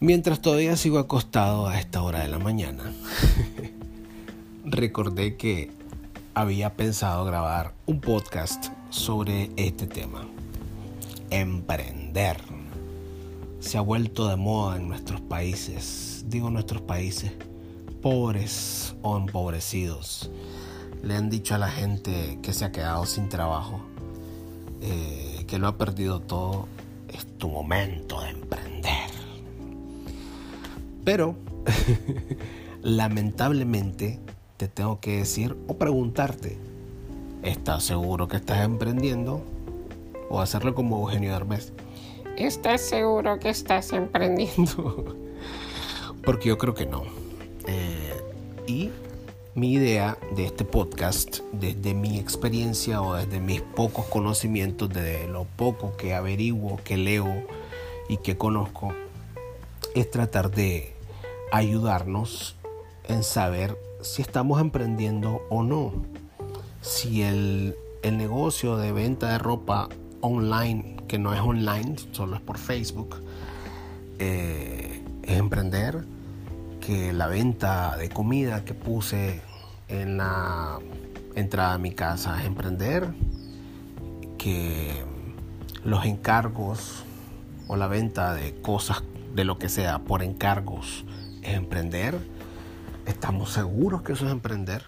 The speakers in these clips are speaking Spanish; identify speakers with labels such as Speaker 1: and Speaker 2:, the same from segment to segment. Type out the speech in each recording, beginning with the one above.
Speaker 1: Mientras todavía sigo acostado a esta hora de la mañana, recordé que había pensado grabar un podcast sobre este tema. Emprender. Se ha vuelto de moda en nuestros países, digo nuestros países, pobres o empobrecidos. Le han dicho a la gente que se ha quedado sin trabajo, eh, que lo ha perdido todo. Es tu momento de emprender pero, lamentablemente, te tengo que decir o preguntarte, ¿estás seguro que estás emprendiendo? O hacerlo como Eugenio Derbez.
Speaker 2: ¿Estás seguro que estás emprendiendo?
Speaker 1: Porque yo creo que no. Eh, y mi idea de este podcast, desde mi experiencia o desde mis pocos conocimientos, de lo poco que averiguo, que leo y que conozco, es tratar de ayudarnos en saber si estamos emprendiendo o no. Si el, negocio de venta de ropa online, que no es online, solo es por Facebook, eh, es emprender. Que la venta de comida que puse en la entrada a mi casa es emprender. Que los encargos o la venta de cosas, de lo que sea, por encargos, emprender? ¿Estamos seguros que eso es emprender?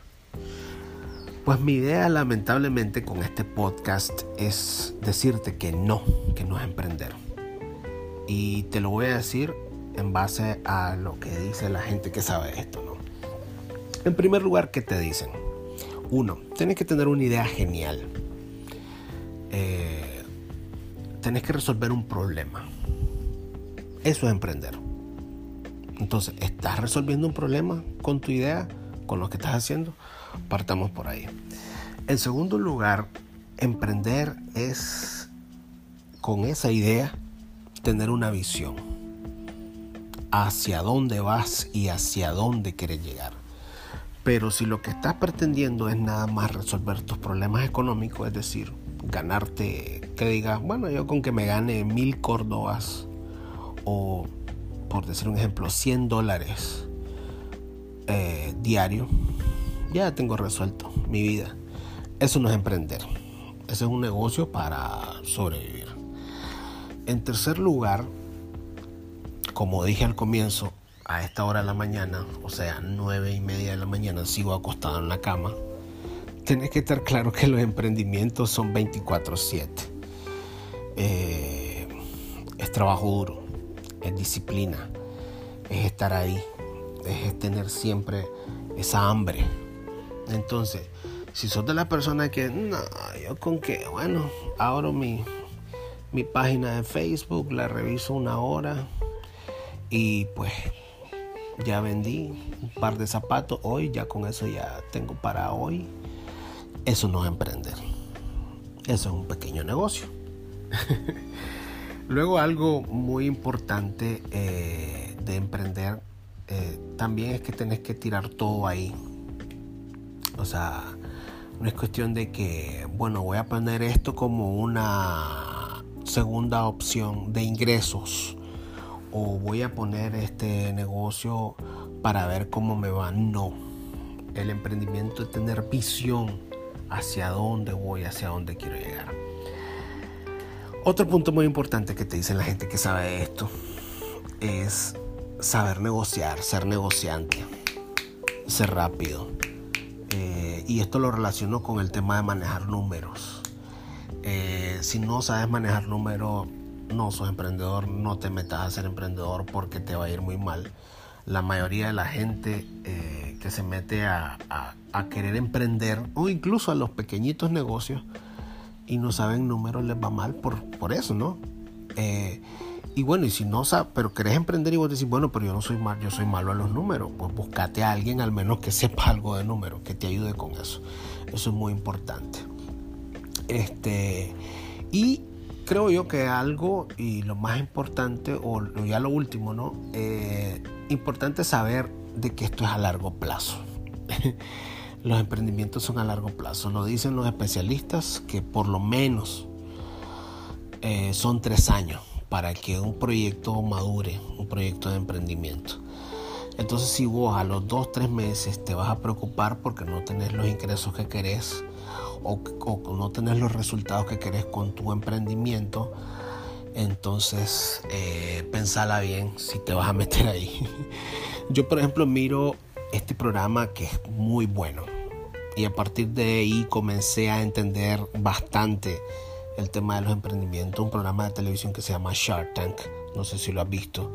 Speaker 1: Pues mi idea lamentablemente con este podcast es decirte que no, que no es emprender. Y te lo voy a decir en base a lo que dice la gente que sabe esto, ¿no? En primer lugar, ¿qué te dicen? Uno, tienes que tener una idea genial. Eh, tienes que resolver un problema. Eso es emprender. Entonces, ¿estás resolviendo un problema con tu idea, con lo que estás haciendo? Partamos por ahí. En segundo lugar, emprender es, con esa idea, tener una visión. Hacia dónde vas y hacia dónde quieres llegar. Pero si lo que estás pretendiendo es nada más resolver tus problemas económicos, es decir, ganarte, que digas, bueno, yo con que me gane mil córdobas o por decir un ejemplo, 100 dólares eh, diario, ya tengo resuelto mi vida. Eso no es emprender. Ese es un negocio para sobrevivir. En tercer lugar, como dije al comienzo, a esta hora de la mañana, o sea, nueve y media de la mañana, sigo acostado en la cama. Tienes que estar claro que los emprendimientos son 24/7. Eh, es trabajo duro es disciplina, es estar ahí, es tener siempre esa hambre. Entonces, si sos de la persona que, no, yo con que, bueno, abro mi, mi página de Facebook, la reviso una hora y pues ya vendí un par de zapatos hoy, ya con eso ya tengo para hoy. Eso no es emprender. Eso es un pequeño negocio. Luego algo muy importante eh, de emprender eh, también es que tenés que tirar todo ahí. O sea, no es cuestión de que, bueno, voy a poner esto como una segunda opción de ingresos o voy a poner este negocio para ver cómo me va. No, el emprendimiento es tener visión hacia dónde voy, hacia dónde quiero llegar. Otro punto muy importante que te dicen la gente que sabe esto es saber negociar, ser negociante, ser rápido. Eh, y esto lo relaciono con el tema de manejar números. Eh, si no sabes manejar números, no sos emprendedor, no te metas a ser emprendedor porque te va a ir muy mal. La mayoría de la gente eh, que se mete a querer emprender o incluso a los pequeñitos negocios, y no saben números les va mal por, por eso, ¿no? Eh, y bueno, y si no sabes, pero querés emprender y vos decís, bueno, pero yo no soy mal, yo soy malo a los números, pues buscate a alguien al menos que sepa algo de números, que te ayude con eso. Eso es muy importante. Este, y creo yo que algo, y lo más importante, o ya lo último, ¿no? Eh, importante saber de que esto es a largo plazo. los emprendimientos son a largo plazo. Lo dicen los especialistas que por lo menos eh, son tres años para que un proyecto madure, un proyecto de emprendimiento. Entonces si vos a los dos, tres meses te vas a preocupar porque no tenés los ingresos que querés o, no tenés los resultados que querés con tu emprendimiento, entonces eh, pensala bien si te vas a meter ahí. Yo por ejemplo miro este programa que es muy bueno y a partir de ahí comencé a entender bastante el tema de los emprendimientos, un programa de televisión que se llama Shark Tank, no sé si lo has visto.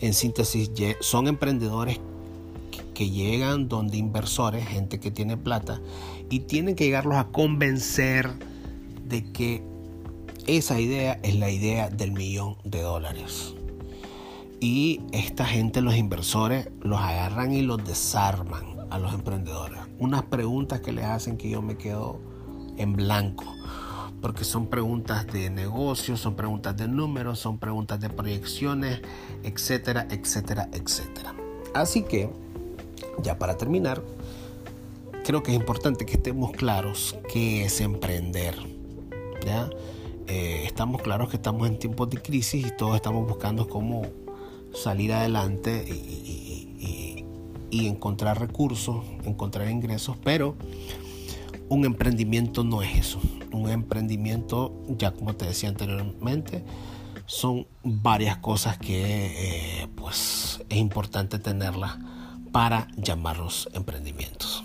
Speaker 1: En síntesis, son emprendedores que llegan donde inversores, gente que tiene plata, y tienen que llegarlos a convencer de que esa idea es la idea del millón de dólares. Y esta gente, los inversores, los agarran y los desarman a los emprendedores. Unas preguntas que les hacen que yo me quedo en blanco porque son preguntas de negocios, son preguntas de números, son preguntas de proyecciones, etcétera, etcétera, etcétera. Así que, ya para terminar, creo que es importante que estemos claros qué es emprender. ¿ya? Eh, estamos claros que estamos en tiempos de crisis y todos estamos buscando cómo salir adelante y, encontrar recursos, encontrar ingresos, pero un emprendimiento no es eso un emprendimiento, ya como te decía anteriormente, son varias cosas que eh, pues es importante tenerlas para llamarlos emprendimientos.